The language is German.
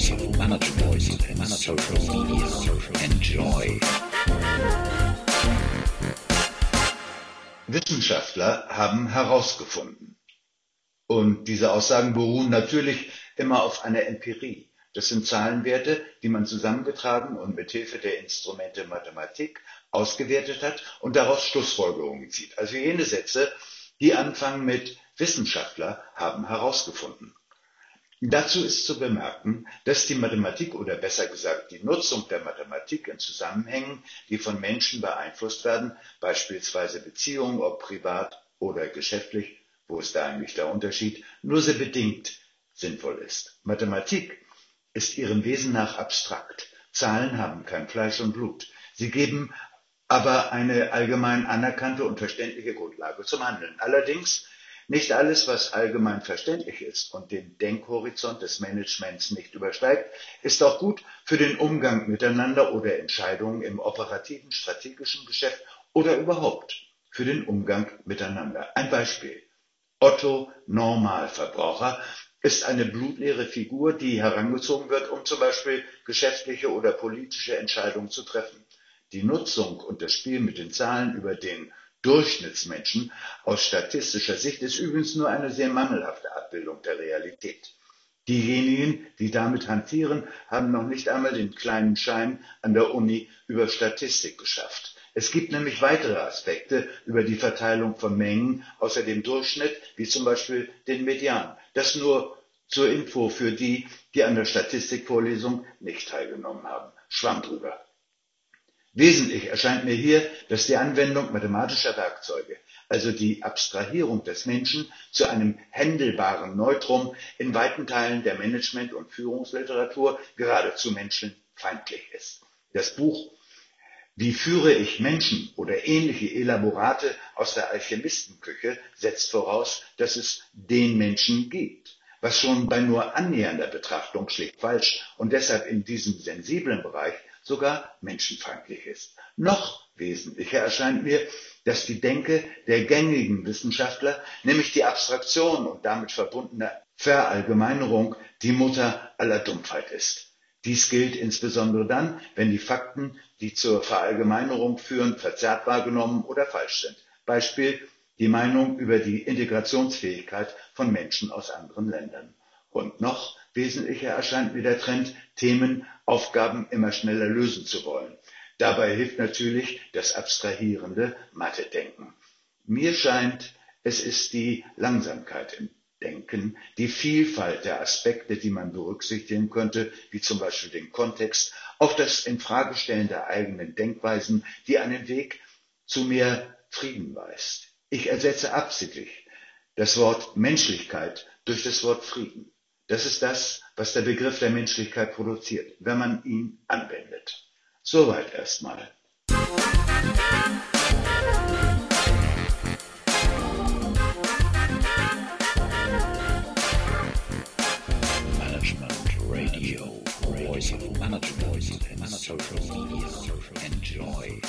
voice, manage voice, manage social media. Enjoy. Wissenschaftler haben herausgefunden. Und diese Aussagen beruhen natürlich immer auf einer Empirie. Das sind Zahlenwerte, die man zusammengetragen und mit Hilfe der Instrumente Mathematik ausgewertet hat und daraus Schlussfolgerungen zieht. Also jene Sätze, die anfangen mit Wissenschaftler haben herausgefunden. Dazu ist zu bemerken, dass die Mathematik oder besser gesagt die Nutzung der Mathematik in Zusammenhängen, die von Menschen beeinflusst werden, beispielsweise Beziehungen, ob privat oder geschäftlich, wo ist da eigentlich der Unterschied, nur sehr bedingt sinnvoll ist. Mathematik ist ihrem Wesen nach abstrakt. Zahlen haben kein Fleisch und Blut. Sie geben aber eine allgemein anerkannte und verständliche Grundlage zum Handeln. Allerdings nicht alles, was allgemein verständlich ist und den Denkhorizont des Managements nicht übersteigt, ist auch gut für den Umgang miteinander oder Entscheidungen im operativen, strategischen Geschäft oder überhaupt für den Umgang miteinander. Ein Beispiel. Otto Normalverbraucher ist eine blutleere Figur, die herangezogen wird, um zum Beispiel geschäftliche oder politische Entscheidungen zu treffen. Die Nutzung und das Spiel mit den Zahlen über den Durchschnittsmenschen aus statistischer Sicht ist übrigens nur eine sehr mangelhafte Abbildung der Realität. Diejenigen, die damit hantieren, haben noch nicht einmal den kleinen Schein an der Uni über Statistik geschafft. Es gibt nämlich weitere Aspekte über die Verteilung von Mengen außer dem Durchschnitt, wie zum Beispiel den Median. Das nur zur Info für die, die an der Statistikvorlesung nicht teilgenommen haben. Schwamm drüber. Wesentlich erscheint mir hier, dass die Anwendung mathematischer Werkzeuge, also die Abstrahierung des Menschen zu einem händelbaren Neutrum in weiten Teilen der Management- und Führungsliteratur geradezu menschenfeindlich ist. Das Buch Wie führe ich Menschen oder ähnliche Elaborate aus der Alchemistenküche setzt voraus, dass es den Menschen gibt was schon bei nur annähernder Betrachtung schlicht falsch und deshalb in diesem sensiblen Bereich sogar menschenfeindlich ist. Noch wesentlicher erscheint mir, dass die Denke der gängigen Wissenschaftler, nämlich die Abstraktion und damit verbundene Verallgemeinerung, die Mutter aller Dumpfheit ist. Dies gilt insbesondere dann, wenn die Fakten, die zur Verallgemeinerung führen, verzerrt wahrgenommen oder falsch sind. Beispiel die Meinung über die Integrationsfähigkeit von Menschen aus anderen Ländern. Und noch wesentlicher erscheint mir der Trend, Themen, Aufgaben immer schneller lösen zu wollen. Dabei hilft natürlich das abstrahierende Mathe-Denken. Mir scheint, es ist die Langsamkeit im Denken, die Vielfalt der Aspekte, die man berücksichtigen könnte, wie zum Beispiel den Kontext, auch das Infragestellen der eigenen Denkweisen, die einen Weg zu mehr Frieden weist. Ich ersetze absichtlich das Wort Menschlichkeit durch das Wort Frieden. Das ist das, was der Begriff der Menschlichkeit produziert, wenn man ihn anwendet. Soweit erstmal. Management Radio, Voice of Management Social Media. Enjoy.